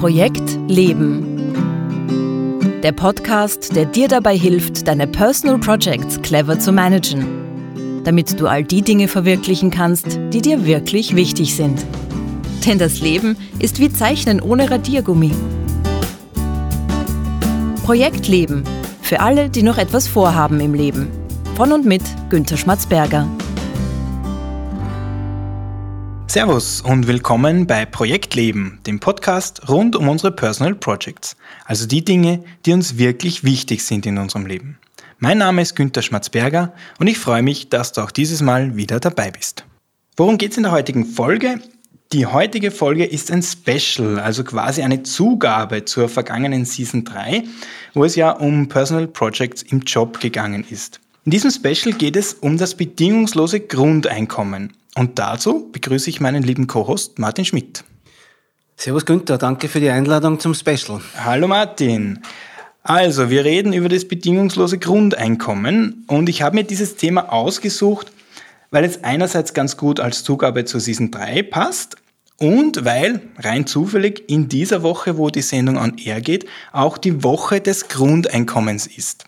Projekt Leben. Der Podcast, der dir dabei hilft, deine Personal Projects clever zu managen, damit du all die Dinge verwirklichen kannst, die dir wirklich wichtig sind. Denn das Leben ist wie Zeichnen ohne Radiergummi. Projekt Leben. Für alle, die noch etwas vorhaben im Leben. Von und mit Günter Schmatzberger. Servus und willkommen bei Projekt Leben, dem Podcast rund um unsere Personal Projects, also die Dinge, die uns wirklich wichtig sind in unserem Leben. Mein Name ist Günter Schmatzberger und ich freue mich, dass du auch dieses Mal wieder dabei bist. Worum geht es in der heutigen Folge? Die heutige Folge ist ein Special, also quasi eine Zugabe zur vergangenen Season 3, wo es ja um Personal Projects im Job gegangen ist. In diesem Special geht es um das bedingungslose Grundeinkommen. Und dazu begrüße ich meinen lieben Co-Host Martin Schmidt. Servus Günther, danke für die Einladung zum Special. Hallo Martin. Also, wir reden über das bedingungslose Grundeinkommen und ich habe mir dieses Thema ausgesucht, weil es einerseits ganz gut als Zugabe zur Season 3 passt und weil rein zufällig in dieser Woche, wo die Sendung on air geht, auch die Woche des Grundeinkommens ist.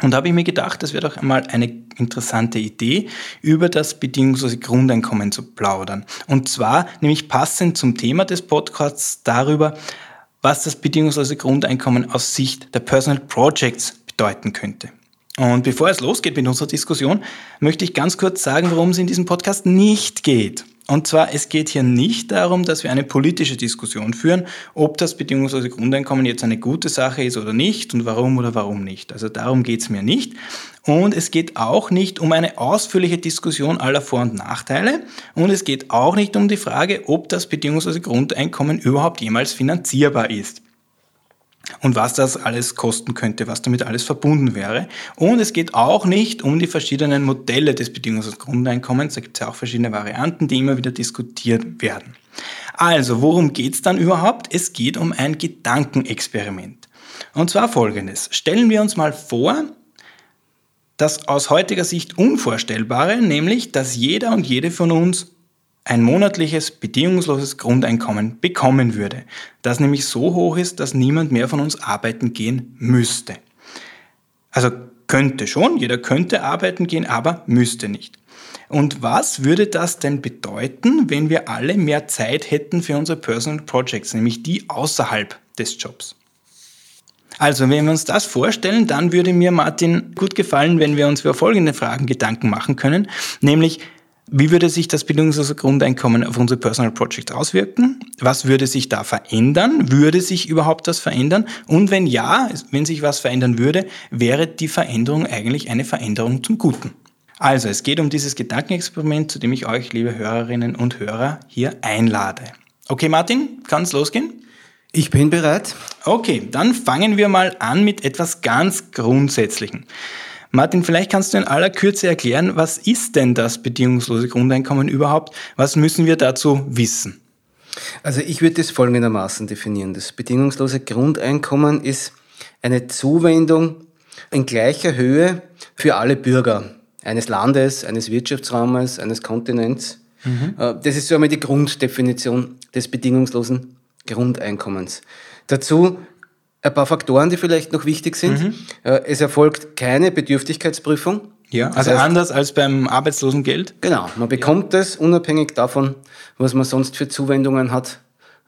Und da habe ich mir gedacht, das wäre doch einmal eine interessante Idee, über das bedingungslose Grundeinkommen zu plaudern. Und zwar nämlich passend zum Thema des Podcasts darüber, was das bedingungslose Grundeinkommen aus Sicht der Personal Projects bedeuten könnte. Und bevor es losgeht mit unserer Diskussion, möchte ich ganz kurz sagen, worum es in diesem Podcast nicht geht. Und zwar, es geht hier nicht darum, dass wir eine politische Diskussion führen, ob das bedingungslose Grundeinkommen jetzt eine gute Sache ist oder nicht und warum oder warum nicht. Also darum geht es mir nicht. Und es geht auch nicht um eine ausführliche Diskussion aller Vor- und Nachteile. Und es geht auch nicht um die Frage, ob das bedingungslose Grundeinkommen überhaupt jemals finanzierbar ist und was das alles kosten könnte, was damit alles verbunden wäre. Und es geht auch nicht um die verschiedenen Modelle des bedingungslosen Grundeinkommens. Da gibt es ja auch verschiedene Varianten, die immer wieder diskutiert werden. Also, worum geht es dann überhaupt? Es geht um ein Gedankenexperiment. Und zwar folgendes. Stellen wir uns mal vor, das aus heutiger Sicht Unvorstellbare, nämlich, dass jeder und jede von uns ein monatliches bedingungsloses Grundeinkommen bekommen würde, das nämlich so hoch ist, dass niemand mehr von uns arbeiten gehen müsste. Also könnte schon, jeder könnte arbeiten gehen, aber müsste nicht. Und was würde das denn bedeuten, wenn wir alle mehr Zeit hätten für unsere Personal Projects, nämlich die außerhalb des Jobs? Also, wenn wir uns das vorstellen, dann würde mir Martin gut gefallen, wenn wir uns über folgende Fragen Gedanken machen können, nämlich wie würde sich das bedingungslose Grundeinkommen auf unsere Personal Projects auswirken? Was würde sich da verändern? Würde sich überhaupt das verändern? Und wenn ja, wenn sich was verändern würde, wäre die Veränderung eigentlich eine Veränderung zum Guten. Also, es geht um dieses Gedankenexperiment, zu dem ich euch, liebe Hörerinnen und Hörer, hier einlade. Okay, Martin, kann es losgehen? Ich bin bereit. Okay, dann fangen wir mal an mit etwas ganz Grundsätzlichen. Martin, vielleicht kannst du in aller Kürze erklären, was ist denn das bedingungslose Grundeinkommen überhaupt? Was müssen wir dazu wissen? Also ich würde es folgendermaßen definieren. Das bedingungslose Grundeinkommen ist eine Zuwendung in gleicher Höhe für alle Bürger eines Landes, eines Wirtschaftsraumes, eines Kontinents. Mhm. Äh, das ist so einmal die Grunddefinition des bedingungslosen Grundeinkommens. Dazu ein paar Faktoren, die vielleicht noch wichtig sind. Mhm. Äh, es erfolgt keine Bedürftigkeitsprüfung. Ja, also das heißt, anders als beim Arbeitslosengeld? Genau, man bekommt ja. unabhängig davon, was man sonst für Zuwendungen hat,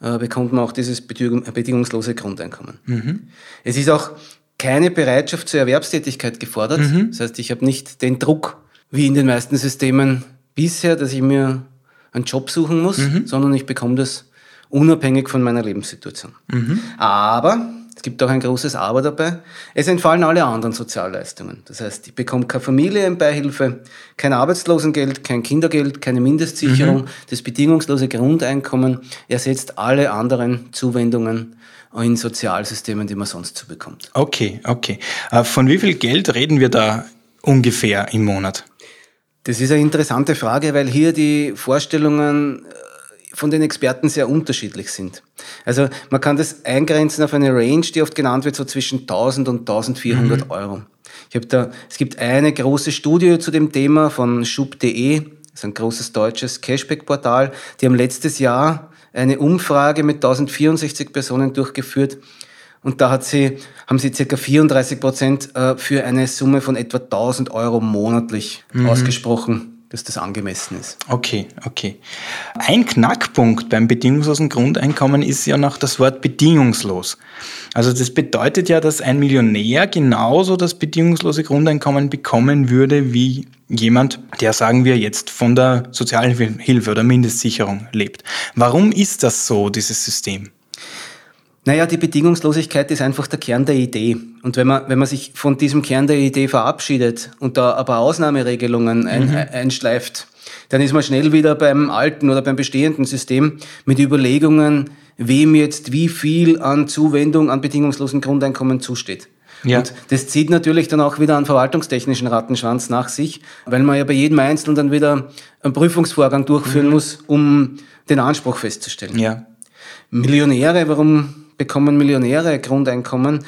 äh, bekommt man auch dieses bedingungslose Grundeinkommen. Mhm. Es ist auch keine Bereitschaft zur Erwerbstätigkeit gefordert. Mhm. Das heißt, ich habe nicht den Druck, wie in den meisten Systemen bisher, dass ich mir einen Job suchen muss, mhm. sondern ich bekomme das unabhängig von meiner Lebenssituation. Mhm. Aber gibt auch ein großes Aber dabei. Es entfallen alle anderen Sozialleistungen. Das heißt, ich bekomme keine Familienbeihilfe, kein Arbeitslosengeld, kein Kindergeld, keine Mindestsicherung. Mhm. Das bedingungslose Grundeinkommen ersetzt alle anderen Zuwendungen in Sozialsystemen, die man sonst so bekommt. Okay, okay. Äh, von wie viel Geld reden wir da ungefähr im Monat? Das ist eine interessante Frage, weil hier die Vorstellungen äh, von den Experten sehr unterschiedlich sind. Also man kann das eingrenzen auf eine Range, die oft genannt wird, so zwischen 1000 und 1400 mhm. Euro. Ich habe da, es gibt eine große Studie zu dem Thema von schub.de, das ist ein großes deutsches Cashback-Portal. Die haben letztes Jahr eine Umfrage mit 1064 Personen durchgeführt und da hat sie, haben sie circa 34 Prozent äh, für eine Summe von etwa 1000 Euro monatlich mhm. ausgesprochen dass das angemessen ist. Okay, okay. Ein Knackpunkt beim bedingungslosen Grundeinkommen ist ja noch das Wort bedingungslos. Also das bedeutet ja, dass ein Millionär genauso das bedingungslose Grundeinkommen bekommen würde wie jemand, der, sagen wir jetzt, von der Sozialhilfe oder Mindestsicherung lebt. Warum ist das so, dieses System? Naja, die Bedingungslosigkeit ist einfach der Kern der Idee. Und wenn man, wenn man sich von diesem Kern der Idee verabschiedet und da aber Ausnahmeregelungen ein, mhm. einschleift, dann ist man schnell wieder beim alten oder beim bestehenden System mit Überlegungen, wem jetzt wie viel an Zuwendung an bedingungslosen Grundeinkommen zusteht. Ja. Und das zieht natürlich dann auch wieder einen verwaltungstechnischen Rattenschwanz nach sich, weil man ja bei jedem Einzelnen dann wieder einen Prüfungsvorgang durchführen mhm. muss, um den Anspruch festzustellen. Ja. Millionäre, warum bekommen Millionäre Grundeinkommen.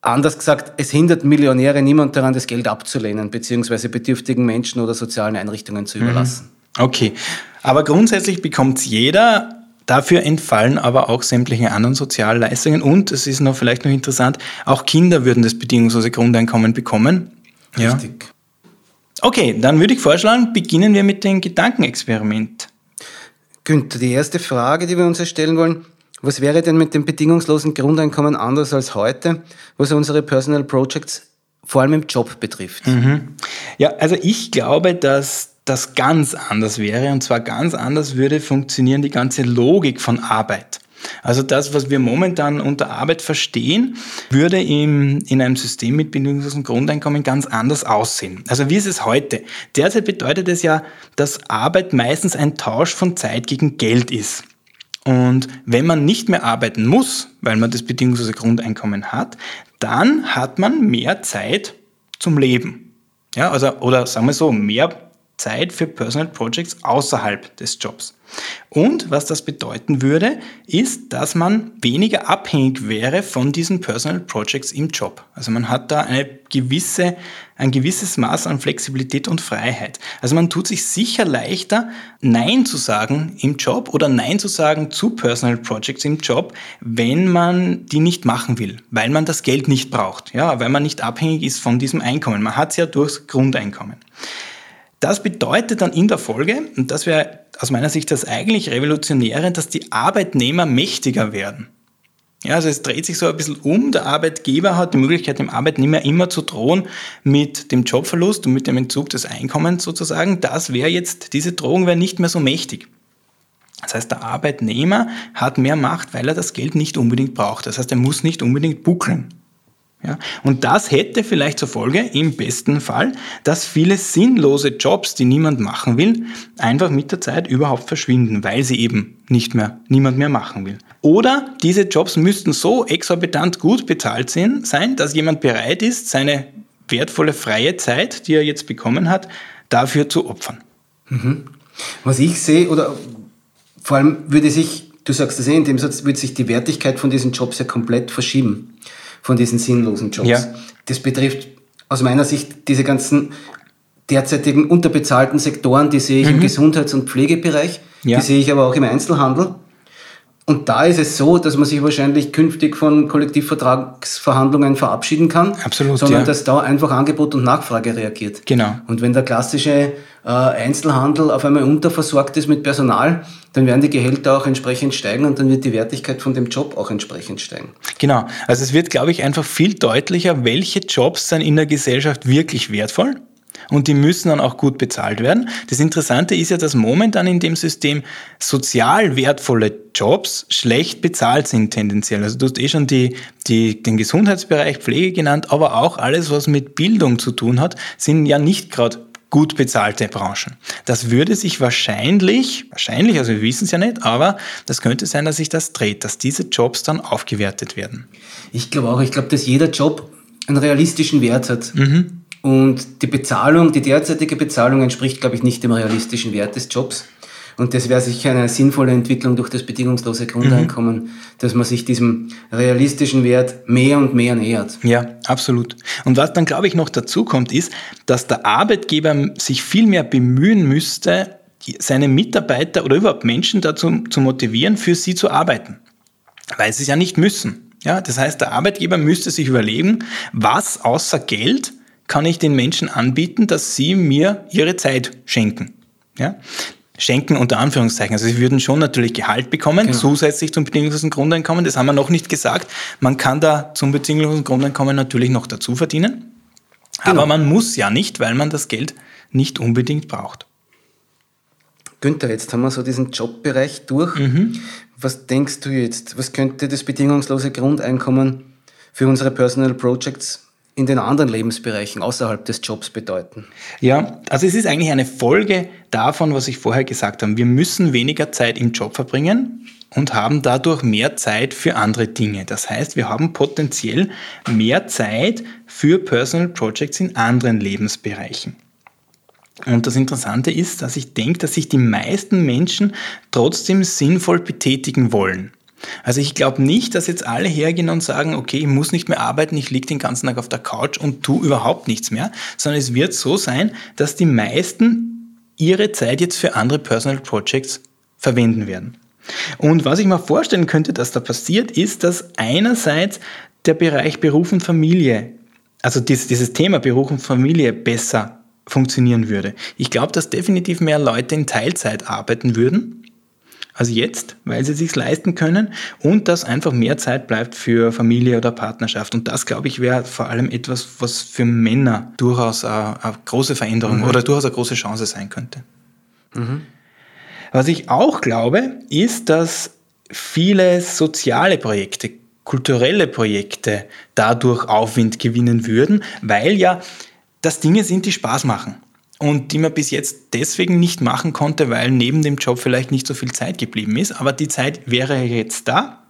Anders gesagt, es hindert Millionäre niemand daran, das Geld abzulehnen, beziehungsweise bedürftigen Menschen oder sozialen Einrichtungen zu mhm. überlassen. Okay, aber grundsätzlich bekommt es jeder. Dafür entfallen aber auch sämtliche anderen Sozialleistungen und, es ist noch vielleicht noch interessant, auch Kinder würden das bedingungslose Grundeinkommen bekommen. Richtig. Ja. Okay, dann würde ich vorschlagen, beginnen wir mit dem Gedankenexperiment. Günther, die erste Frage, die wir uns erstellen wollen, was wäre denn mit dem bedingungslosen Grundeinkommen anders als heute, was unsere Personal Projects vor allem im Job betrifft? Mhm. Ja, also ich glaube, dass das ganz anders wäre und zwar ganz anders würde funktionieren die ganze Logik von Arbeit. Also das, was wir momentan unter Arbeit verstehen, würde im, in einem System mit bedingungslosem Grundeinkommen ganz anders aussehen. Also wie ist es heute? Derzeit bedeutet es ja, dass Arbeit meistens ein Tausch von Zeit gegen Geld ist. Und wenn man nicht mehr arbeiten muss, weil man das bedingungslose Grundeinkommen hat, dann hat man mehr Zeit zum Leben. Ja, also, oder sagen wir so, mehr Zeit für Personal Projects außerhalb des Jobs. Und was das bedeuten würde, ist, dass man weniger abhängig wäre von diesen Personal Projects im Job. Also man hat da eine gewisse, ein gewisses Maß an Flexibilität und Freiheit. Also man tut sich sicher leichter, Nein zu sagen im Job oder Nein zu sagen zu Personal Projects im Job, wenn man die nicht machen will, weil man das Geld nicht braucht, ja, weil man nicht abhängig ist von diesem Einkommen. Man hat es ja durchs Grundeinkommen. Das bedeutet dann in der Folge, und das wäre aus meiner Sicht das eigentlich Revolutionäre, dass die Arbeitnehmer mächtiger werden. Ja, also es dreht sich so ein bisschen um. Der Arbeitgeber hat die Möglichkeit, dem Arbeitnehmer immer zu drohen mit dem Jobverlust und mit dem Entzug des Einkommens sozusagen. Das wäre jetzt, diese Drohung wäre nicht mehr so mächtig. Das heißt, der Arbeitnehmer hat mehr Macht, weil er das Geld nicht unbedingt braucht. Das heißt, er muss nicht unbedingt buckeln. Ja, und das hätte vielleicht zur Folge, im besten Fall, dass viele sinnlose Jobs, die niemand machen will, einfach mit der Zeit überhaupt verschwinden, weil sie eben nicht mehr, niemand mehr machen will. Oder diese Jobs müssten so exorbitant gut bezahlt sein, dass jemand bereit ist, seine wertvolle freie Zeit, die er jetzt bekommen hat, dafür zu opfern. Mhm. Was ich sehe, oder vor allem würde sich, du sagst das eh in dem Satz, würde sich die Wertigkeit von diesen Jobs ja komplett verschieben von diesen sinnlosen Jobs. Ja. Das betrifft aus meiner Sicht diese ganzen derzeitigen unterbezahlten Sektoren, die sehe ich mhm. im Gesundheits- und Pflegebereich, ja. die sehe ich aber auch im Einzelhandel. Und da ist es so, dass man sich wahrscheinlich künftig von Kollektivvertragsverhandlungen verabschieden kann, Absolut, sondern ja. dass da einfach Angebot und Nachfrage reagiert. Genau. Und wenn der klassische äh, Einzelhandel auf einmal unterversorgt ist mit Personal, dann werden die Gehälter auch entsprechend steigen und dann wird die Wertigkeit von dem Job auch entsprechend steigen. Genau. Also es wird, glaube ich, einfach viel deutlicher, welche Jobs sind in der Gesellschaft wirklich wertvoll und die müssen dann auch gut bezahlt werden. Das Interessante ist ja, dass momentan in dem System sozial wertvolle Jobs schlecht bezahlt sind tendenziell. Also du hast eh schon die, die, den Gesundheitsbereich, Pflege genannt, aber auch alles, was mit Bildung zu tun hat, sind ja nicht gerade gut bezahlte Branchen. Das würde sich wahrscheinlich, wahrscheinlich, also wir wissen es ja nicht, aber das könnte sein, dass sich das dreht, dass diese Jobs dann aufgewertet werden. Ich glaube auch, ich glaube, dass jeder Job einen realistischen Wert hat. Mhm. Und die Bezahlung, die derzeitige Bezahlung entspricht, glaube ich, nicht dem realistischen Wert des Jobs. Und das wäre sicher eine sinnvolle Entwicklung durch das bedingungslose Grundeinkommen, mhm. dass man sich diesem realistischen Wert mehr und mehr nähert. Ja, absolut. Und was dann, glaube ich, noch dazu kommt, ist, dass der Arbeitgeber sich viel mehr bemühen müsste, seine Mitarbeiter oder überhaupt Menschen dazu zu motivieren, für sie zu arbeiten, weil sie es ja nicht müssen. Ja, das heißt, der Arbeitgeber müsste sich überlegen, was außer Geld kann ich den Menschen anbieten, dass sie mir ihre Zeit schenken. Ja? Schenken unter Anführungszeichen. Also sie würden schon natürlich Gehalt bekommen, genau. zusätzlich zum bedingungslosen Grundeinkommen. Das haben wir noch nicht gesagt. Man kann da zum bedingungslosen Grundeinkommen natürlich noch dazu verdienen. Genau. Aber man muss ja nicht, weil man das Geld nicht unbedingt braucht. Günther, jetzt haben wir so diesen Jobbereich durch. Mhm. Was denkst du jetzt? Was könnte das bedingungslose Grundeinkommen für unsere Personal Projects in den anderen Lebensbereichen außerhalb des Jobs bedeuten? Ja, also es ist eigentlich eine Folge davon, was ich vorher gesagt habe. Wir müssen weniger Zeit im Job verbringen und haben dadurch mehr Zeit für andere Dinge. Das heißt, wir haben potenziell mehr Zeit für Personal Projects in anderen Lebensbereichen. Und das Interessante ist, dass ich denke, dass sich die meisten Menschen trotzdem sinnvoll betätigen wollen. Also ich glaube nicht, dass jetzt alle hergehen und sagen, okay, ich muss nicht mehr arbeiten, ich liege den ganzen Tag auf der Couch und tu überhaupt nichts mehr, sondern es wird so sein, dass die meisten ihre Zeit jetzt für andere Personal Projects verwenden werden. Und was ich mir vorstellen könnte, dass da passiert, ist, dass einerseits der Bereich Beruf und Familie, also dieses, Thema Beruf und Familie besser funktionieren würde. Ich glaube, dass definitiv mehr Leute in Teilzeit arbeiten würden als jetzt, weil sie sich leisten können und dass einfach mehr Zeit bleibt für Familie oder Partnerschaft. Und das, glaube ich, wäre vor allem etwas, was für Männer durchaus eine, eine große Veränderung mhm. oder durchaus eine große Chance sein könnte. Mhm. Was ich auch glaube, ist, dass viele soziale Projekte, kulturelle Projekte dadurch Aufwind gewinnen würden, weil ja das Dinge sind, die Spaß machen und die man bis jetzt deswegen nicht machen konnte, weil neben dem Job vielleicht nicht so viel Zeit geblieben ist. Aber die Zeit wäre jetzt da.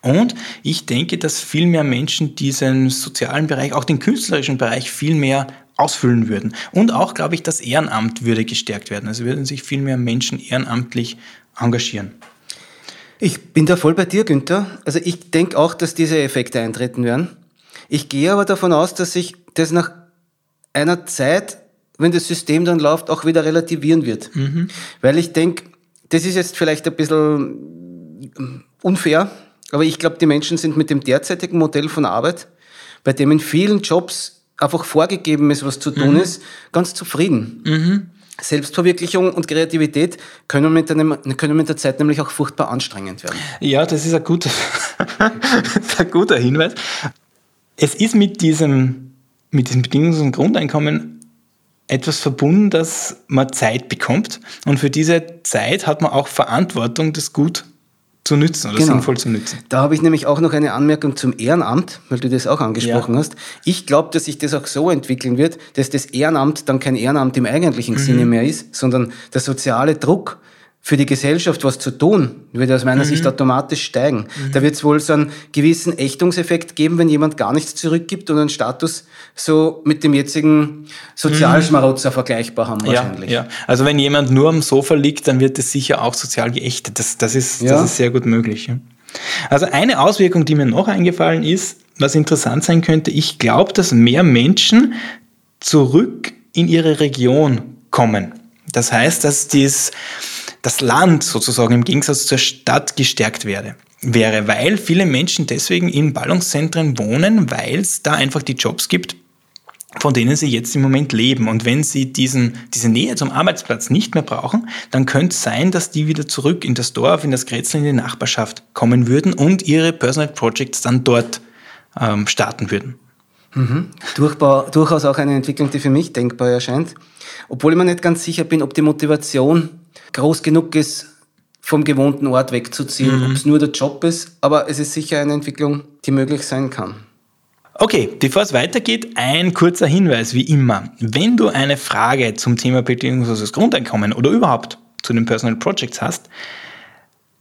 Und ich denke, dass viel mehr Menschen diesen sozialen Bereich, auch den künstlerischen Bereich viel mehr ausfüllen würden. Und auch, glaube ich, das Ehrenamt würde gestärkt werden. Also würden sich viel mehr Menschen ehrenamtlich engagieren. Ich bin da voll bei dir, Günther. Also ich denke auch, dass diese Effekte eintreten werden. Ich gehe aber davon aus, dass sich das nach einer Zeit wenn das System dann läuft, auch wieder relativieren wird. Mhm. Weil ich denke, das ist jetzt vielleicht ein bisschen unfair, aber ich glaube, die Menschen sind mit dem derzeitigen Modell von Arbeit, bei dem in vielen Jobs einfach vorgegeben ist, was zu tun mhm. ist, ganz zufrieden. Mhm. Selbstverwirklichung und Kreativität können mit, einem, können mit der Zeit nämlich auch furchtbar anstrengend werden. Ja, das ist ein guter, ein guter Hinweis. Es ist mit diesem, mit diesem bedingungslosen Grundeinkommen etwas verbunden, dass man Zeit bekommt. Und für diese Zeit hat man auch Verantwortung, das gut zu nützen oder genau. sinnvoll zu nützen. Da habe ich nämlich auch noch eine Anmerkung zum Ehrenamt, weil du das auch angesprochen ja. hast. Ich glaube, dass sich das auch so entwickeln wird, dass das Ehrenamt dann kein Ehrenamt im eigentlichen mhm. Sinne mehr ist, sondern der soziale Druck, für die Gesellschaft was zu tun, würde aus meiner mhm. Sicht automatisch steigen. Mhm. Da wird es wohl so einen gewissen Ächtungseffekt geben, wenn jemand gar nichts zurückgibt und einen Status so mit dem jetzigen Sozialschmarotzer mhm. vergleichbar haben wahrscheinlich. Ja, ja, also wenn jemand nur am Sofa liegt, dann wird es sicher auch sozial geächtet. Das, das, ist, ja. das ist sehr gut möglich. Also eine Auswirkung, die mir noch eingefallen ist, was interessant sein könnte, ich glaube, dass mehr Menschen zurück in ihre Region kommen. Das heißt, dass dies das Land sozusagen im Gegensatz zur Stadt gestärkt werde, wäre, weil viele Menschen deswegen in Ballungszentren wohnen, weil es da einfach die Jobs gibt, von denen sie jetzt im Moment leben. Und wenn sie diesen, diese Nähe zum Arbeitsplatz nicht mehr brauchen, dann könnte es sein, dass die wieder zurück in das Dorf, in das Grätzl, in die Nachbarschaft kommen würden und ihre Personal Projects dann dort ähm, starten würden. Mhm. Durchbau, durchaus auch eine Entwicklung, die für mich denkbar erscheint. Obwohl ich mir nicht ganz sicher bin, ob die Motivation groß genug ist, vom gewohnten Ort wegzuziehen, mhm. ob es nur der Job ist, aber es ist sicher eine Entwicklung, die möglich sein kann. Okay, bevor es weitergeht, ein kurzer Hinweis wie immer. Wenn du eine Frage zum Thema bedingungsloses Grundeinkommen oder überhaupt zu den Personal Projects hast,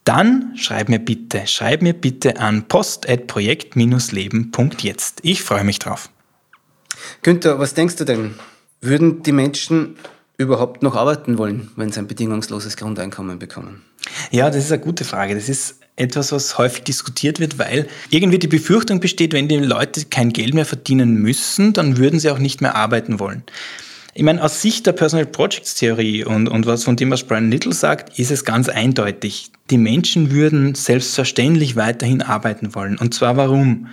dann schreib mir bitte, schreib mir bitte an post.projekt-leben.jetzt. Ich freue mich drauf. Günther, was denkst du denn? Würden die Menschen überhaupt noch arbeiten wollen, wenn sie ein bedingungsloses Grundeinkommen bekommen? Ja, das ist eine gute Frage. Das ist etwas, was häufig diskutiert wird, weil irgendwie die Befürchtung besteht, wenn die Leute kein Geld mehr verdienen müssen, dann würden sie auch nicht mehr arbeiten wollen. Ich meine, aus Sicht der Personal Projects Theorie und, und was von dem, was Brian Little sagt, ist es ganz eindeutig. Die Menschen würden selbstverständlich weiterhin arbeiten wollen. Und zwar warum?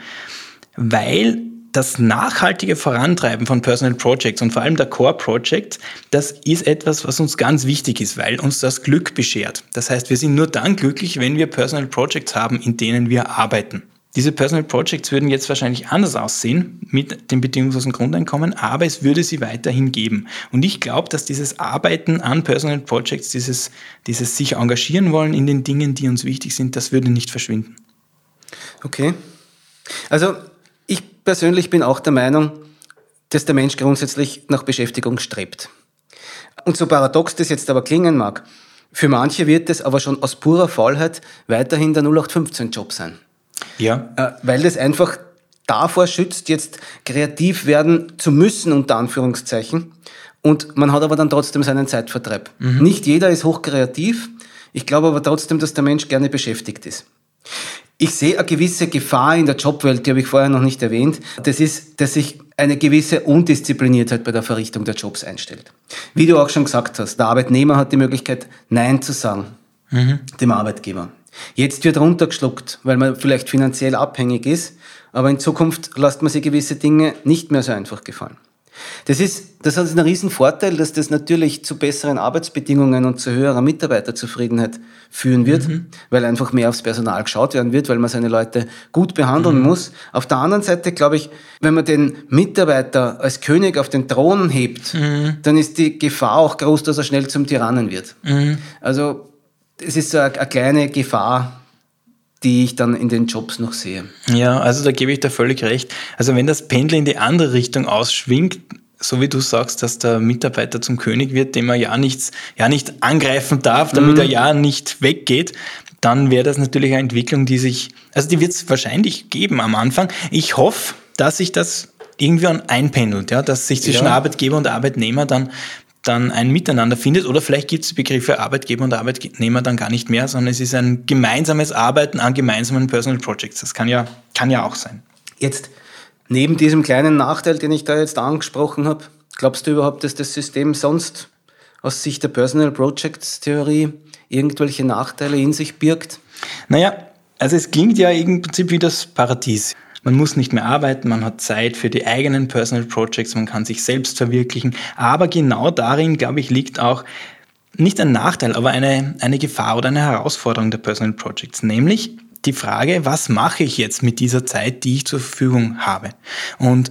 Weil das nachhaltige Vorantreiben von Personal Projects und vor allem der Core Project, das ist etwas, was uns ganz wichtig ist, weil uns das Glück beschert. Das heißt, wir sind nur dann glücklich, wenn wir Personal Projects haben, in denen wir arbeiten. Diese Personal Projects würden jetzt wahrscheinlich anders aussehen mit dem bedingungslosen Grundeinkommen, aber es würde sie weiterhin geben. Und ich glaube, dass dieses Arbeiten an Personal Projects, dieses, dieses sich engagieren wollen in den Dingen, die uns wichtig sind, das würde nicht verschwinden. Okay. Also persönlich bin auch der Meinung, dass der Mensch grundsätzlich nach Beschäftigung strebt. Und so paradox das jetzt aber klingen mag, für manche wird es aber schon aus purer Faulheit weiterhin der 0815-Job sein. Ja. Äh, weil das einfach davor schützt, jetzt kreativ werden zu müssen, unter Anführungszeichen. Und man hat aber dann trotzdem seinen Zeitvertreib. Mhm. Nicht jeder ist hochkreativ. Ich glaube aber trotzdem, dass der Mensch gerne beschäftigt ist. Ich sehe eine gewisse Gefahr in der Jobwelt, die habe ich vorher noch nicht erwähnt. Das ist, dass sich eine gewisse Undiszipliniertheit bei der Verrichtung der Jobs einstellt. Wie du auch schon gesagt hast, der Arbeitnehmer hat die Möglichkeit, Nein zu sagen mhm. dem Arbeitgeber. Jetzt wird runtergeschluckt, weil man vielleicht finanziell abhängig ist, aber in Zukunft lässt man sich gewisse Dinge nicht mehr so einfach gefallen. Das ist, das hat einen riesen Vorteil, dass das natürlich zu besseren Arbeitsbedingungen und zu höherer Mitarbeiterzufriedenheit führen wird, mhm. weil einfach mehr aufs Personal geschaut werden wird, weil man seine Leute gut behandeln mhm. muss. Auf der anderen Seite glaube ich, wenn man den Mitarbeiter als König auf den Thron hebt, mhm. dann ist die Gefahr auch groß, dass er schnell zum Tyrannen wird. Mhm. Also es ist so eine, eine kleine Gefahr, die ich dann in den Jobs noch sehe. Ja, also da gebe ich dir völlig recht. Also wenn das Pendel in die andere Richtung ausschwingt, so wie du sagst, dass der Mitarbeiter zum König wird, dem er ja nichts, ja nicht angreifen darf, damit mhm. er ja nicht weggeht, dann wäre das natürlich eine Entwicklung, die sich, also die wird es wahrscheinlich geben am Anfang. Ich hoffe, dass sich das irgendwie einpendelt, ja, dass sich zwischen ja. Arbeitgeber und Arbeitnehmer dann dann ein Miteinander findet oder vielleicht gibt es Begriffe Arbeitgeber und Arbeitnehmer dann gar nicht mehr, sondern es ist ein gemeinsames Arbeiten an gemeinsamen Personal Projects. Das kann ja, kann ja auch sein. Jetzt, neben diesem kleinen Nachteil, den ich da jetzt angesprochen habe, glaubst du überhaupt, dass das System sonst aus Sicht der Personal Projects Theorie irgendwelche Nachteile in sich birgt? Naja, also es klingt ja im Prinzip wie das Paradies. Man muss nicht mehr arbeiten, man hat Zeit für die eigenen Personal Projects, man kann sich selbst verwirklichen. Aber genau darin, glaube ich, liegt auch nicht ein Nachteil, aber eine, eine Gefahr oder eine Herausforderung der Personal Projects, nämlich die Frage, was mache ich jetzt mit dieser Zeit, die ich zur Verfügung habe? Und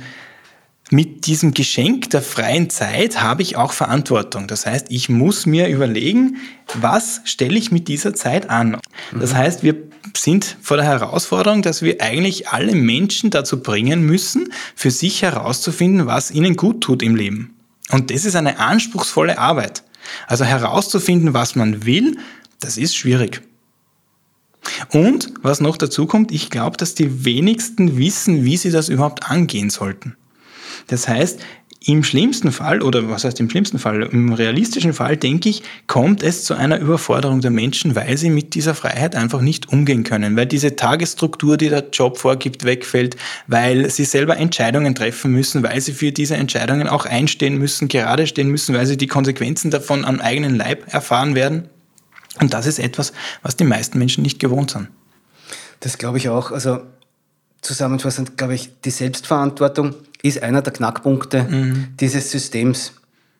mit diesem Geschenk der freien Zeit habe ich auch Verantwortung. Das heißt, ich muss mir überlegen, was stelle ich mit dieser Zeit an? Das mhm. heißt, wir sind vor der Herausforderung, dass wir eigentlich alle Menschen dazu bringen müssen, für sich herauszufinden, was ihnen gut tut im Leben. Und das ist eine anspruchsvolle Arbeit. Also herauszufinden, was man will, das ist schwierig. Und was noch dazu kommt, ich glaube, dass die wenigsten wissen, wie sie das überhaupt angehen sollten. Das heißt, im schlimmsten Fall, oder was heißt im schlimmsten Fall, im realistischen Fall, denke ich, kommt es zu einer Überforderung der Menschen, weil sie mit dieser Freiheit einfach nicht umgehen können, weil diese Tagesstruktur, die der Job vorgibt, wegfällt, weil sie selber Entscheidungen treffen müssen, weil sie für diese Entscheidungen auch einstehen müssen, gerade stehen müssen, weil sie die Konsequenzen davon am eigenen Leib erfahren werden. Und das ist etwas, was die meisten Menschen nicht gewohnt sind. Das glaube ich auch. Also zusammenfassend, glaube ich, die Selbstverantwortung ist einer der Knackpunkte mhm. dieses Systems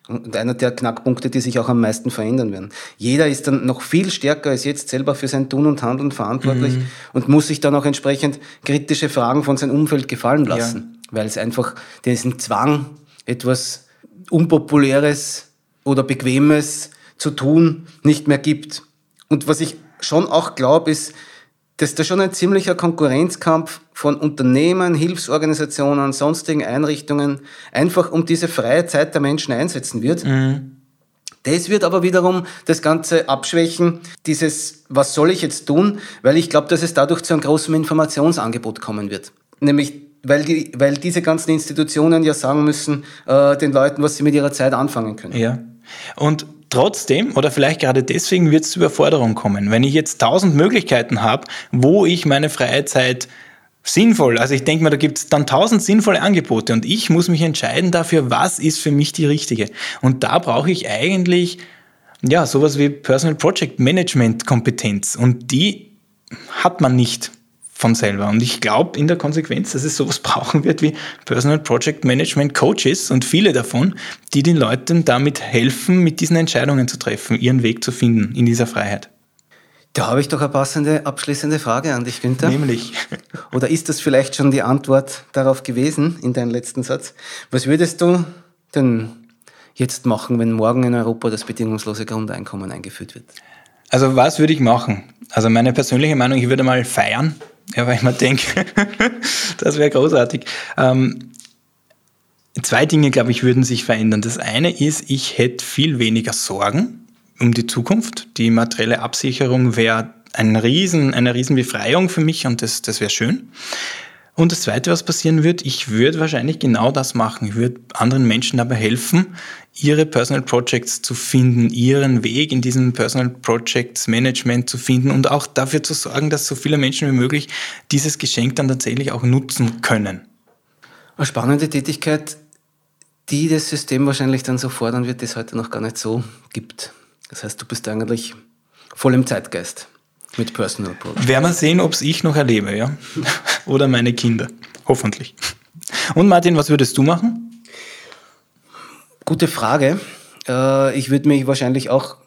und einer der Knackpunkte, die sich auch am meisten verändern werden. Jeder ist dann noch viel stärker als jetzt selber für sein Tun und Handeln verantwortlich mhm. und muss sich dann auch entsprechend kritische Fragen von seinem Umfeld gefallen lassen, ja. weil es einfach diesen Zwang, etwas Unpopuläres oder Bequemes zu tun, nicht mehr gibt. Und was ich schon auch glaube, ist, dass da schon ein ziemlicher Konkurrenzkampf von Unternehmen, Hilfsorganisationen, sonstigen Einrichtungen einfach um diese freie Zeit der Menschen einsetzen wird. Mhm. Das wird aber wiederum das Ganze abschwächen, dieses, was soll ich jetzt tun, weil ich glaube, dass es dadurch zu einem großen Informationsangebot kommen wird. Nämlich, weil, die, weil diese ganzen Institutionen ja sagen müssen, äh, den Leuten, was sie mit ihrer Zeit anfangen können. Ja. Und Trotzdem oder vielleicht gerade deswegen wird es zu Überforderung kommen. Wenn ich jetzt tausend Möglichkeiten habe, wo ich meine freie Zeit sinnvoll. Also ich denke mal, da gibt es dann tausend sinnvolle Angebote und ich muss mich entscheiden dafür, was ist für mich die richtige. Und da brauche ich eigentlich ja sowas wie Personal Project Management Kompetenz und die hat man nicht von selber. Und ich glaube in der Konsequenz, dass es sowas brauchen wird wie Personal Project Management Coaches und viele davon, die den Leuten damit helfen, mit diesen Entscheidungen zu treffen, ihren Weg zu finden in dieser Freiheit. Da habe ich doch eine passende abschließende Frage an dich, Günther. Nämlich. Oder ist das vielleicht schon die Antwort darauf gewesen in deinem letzten Satz? Was würdest du denn jetzt machen, wenn morgen in Europa das bedingungslose Grundeinkommen eingeführt wird? Also was würde ich machen? Also meine persönliche Meinung, ich würde mal feiern, ja, weil ich mir denke, das wäre großartig. Ähm, zwei Dinge, glaube ich, würden sich verändern. Das eine ist, ich hätte viel weniger Sorgen um die Zukunft. Die materielle Absicherung wäre ein Riesen, eine Riesenbefreiung für mich und das, das wäre schön. Und das Zweite, was passieren wird, ich würde wahrscheinlich genau das machen. Ich würde anderen Menschen dabei helfen, ihre Personal Projects zu finden, ihren Weg in diesem Personal Projects Management zu finden und auch dafür zu sorgen, dass so viele Menschen wie möglich dieses Geschenk dann tatsächlich auch nutzen können. Eine spannende Tätigkeit, die das System wahrscheinlich dann so fordern wird, die es heute noch gar nicht so gibt. Das heißt, du bist eigentlich voll im Zeitgeist mit Personal Project. Werden wir sehen, ob es ich noch erlebe, ja? Oder meine Kinder. Hoffentlich. Und Martin, was würdest du machen? Gute Frage. Äh, ich würde mich wahrscheinlich auch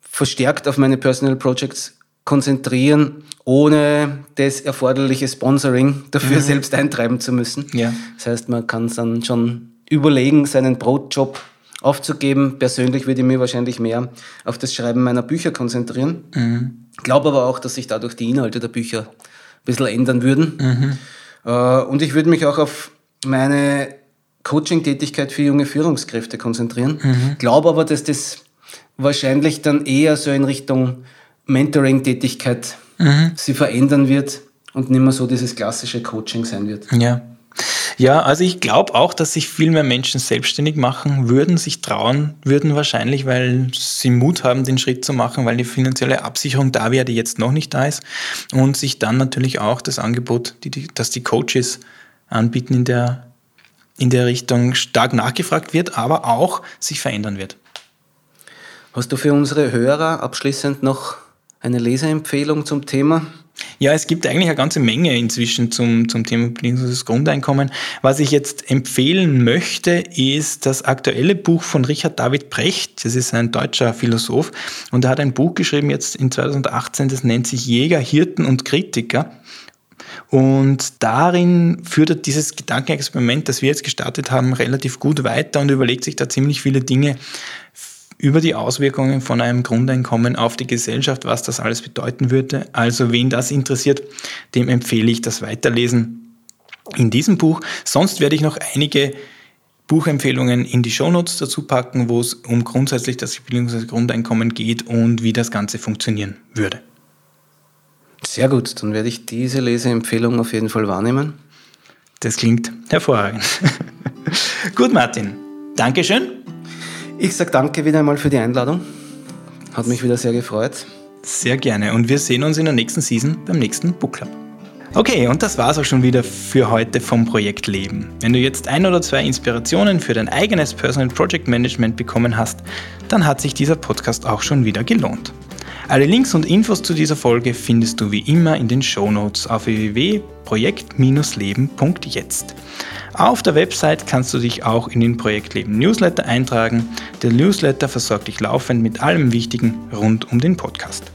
verstärkt auf meine Personal Projects konzentrieren, ohne das erforderliche Sponsoring dafür mhm. selbst eintreiben zu müssen. Ja. Das heißt, man kann dann schon überlegen, seinen Brotjob aufzugeben. Persönlich würde ich mich wahrscheinlich mehr auf das Schreiben meiner Bücher konzentrieren. Mhm. Glaube aber auch, dass sich dadurch die Inhalte der Bücher ein bisschen ändern würden. Mhm. Äh, und ich würde mich auch auf meine Coaching-Tätigkeit für junge Führungskräfte konzentrieren. Mhm. Glaube aber, dass das wahrscheinlich dann eher so in Richtung Mentoring-Tätigkeit mhm. sie verändern wird und nicht mehr so dieses klassische Coaching sein wird. Ja. Ja, also ich glaube auch, dass sich viel mehr Menschen selbstständig machen würden, sich trauen würden wahrscheinlich, weil sie Mut haben, den Schritt zu machen, weil die finanzielle Absicherung da wäre, die jetzt noch nicht da ist. Und sich dann natürlich auch das Angebot, die, die, das die Coaches anbieten in der, in der Richtung stark nachgefragt wird, aber auch sich verändern wird. Hast du für unsere Hörer abschließend noch eine Leseempfehlung zum Thema? Ja, es gibt eigentlich eine ganze Menge inzwischen zum, zum Thema bedingungsloses Grundeinkommen. Was ich jetzt empfehlen möchte, ist das aktuelle Buch von Richard David Brecht. Das ist ein deutscher Philosoph und er hat ein Buch geschrieben jetzt in 2018, das nennt sich Jäger, Hirten und Kritiker. Und darin führt er dieses Gedankenexperiment, das wir jetzt gestartet haben, relativ gut weiter und überlegt sich da ziemlich viele Dinge, über die Auswirkungen von einem Grundeinkommen auf die Gesellschaft, was das alles bedeuten würde. Also wen das interessiert, dem empfehle ich das Weiterlesen in diesem Buch. Sonst werde ich noch einige Buchempfehlungen in die Shownotes dazu packen, wo es um grundsätzlich das Grundeinkommen geht und wie das Ganze funktionieren würde. Sehr gut, dann werde ich diese Leseempfehlung auf jeden Fall wahrnehmen. Das klingt hervorragend. gut, Martin. Dankeschön. Ich sage danke wieder einmal für die Einladung. Hat mich wieder sehr gefreut. Sehr gerne. Und wir sehen uns in der nächsten Season beim nächsten Book Club. Okay, und das war's auch schon wieder für heute vom Projekt Leben. Wenn du jetzt ein oder zwei Inspirationen für dein eigenes Personal Project Management bekommen hast, dann hat sich dieser Podcast auch schon wieder gelohnt. Alle Links und Infos zu dieser Folge findest du wie immer in den Show Notes auf www.projekt-leben.jetzt. Auf der Website kannst du dich auch in den Projektleben Newsletter eintragen. Der Newsletter versorgt dich laufend mit allem Wichtigen rund um den Podcast.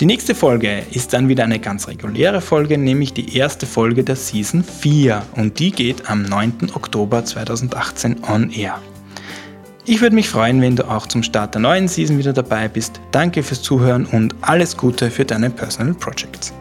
Die nächste Folge ist dann wieder eine ganz reguläre Folge, nämlich die erste Folge der Season 4 und die geht am 9. Oktober 2018 on air. Ich würde mich freuen, wenn du auch zum Start der neuen Season wieder dabei bist. Danke fürs Zuhören und alles Gute für deine Personal Projects.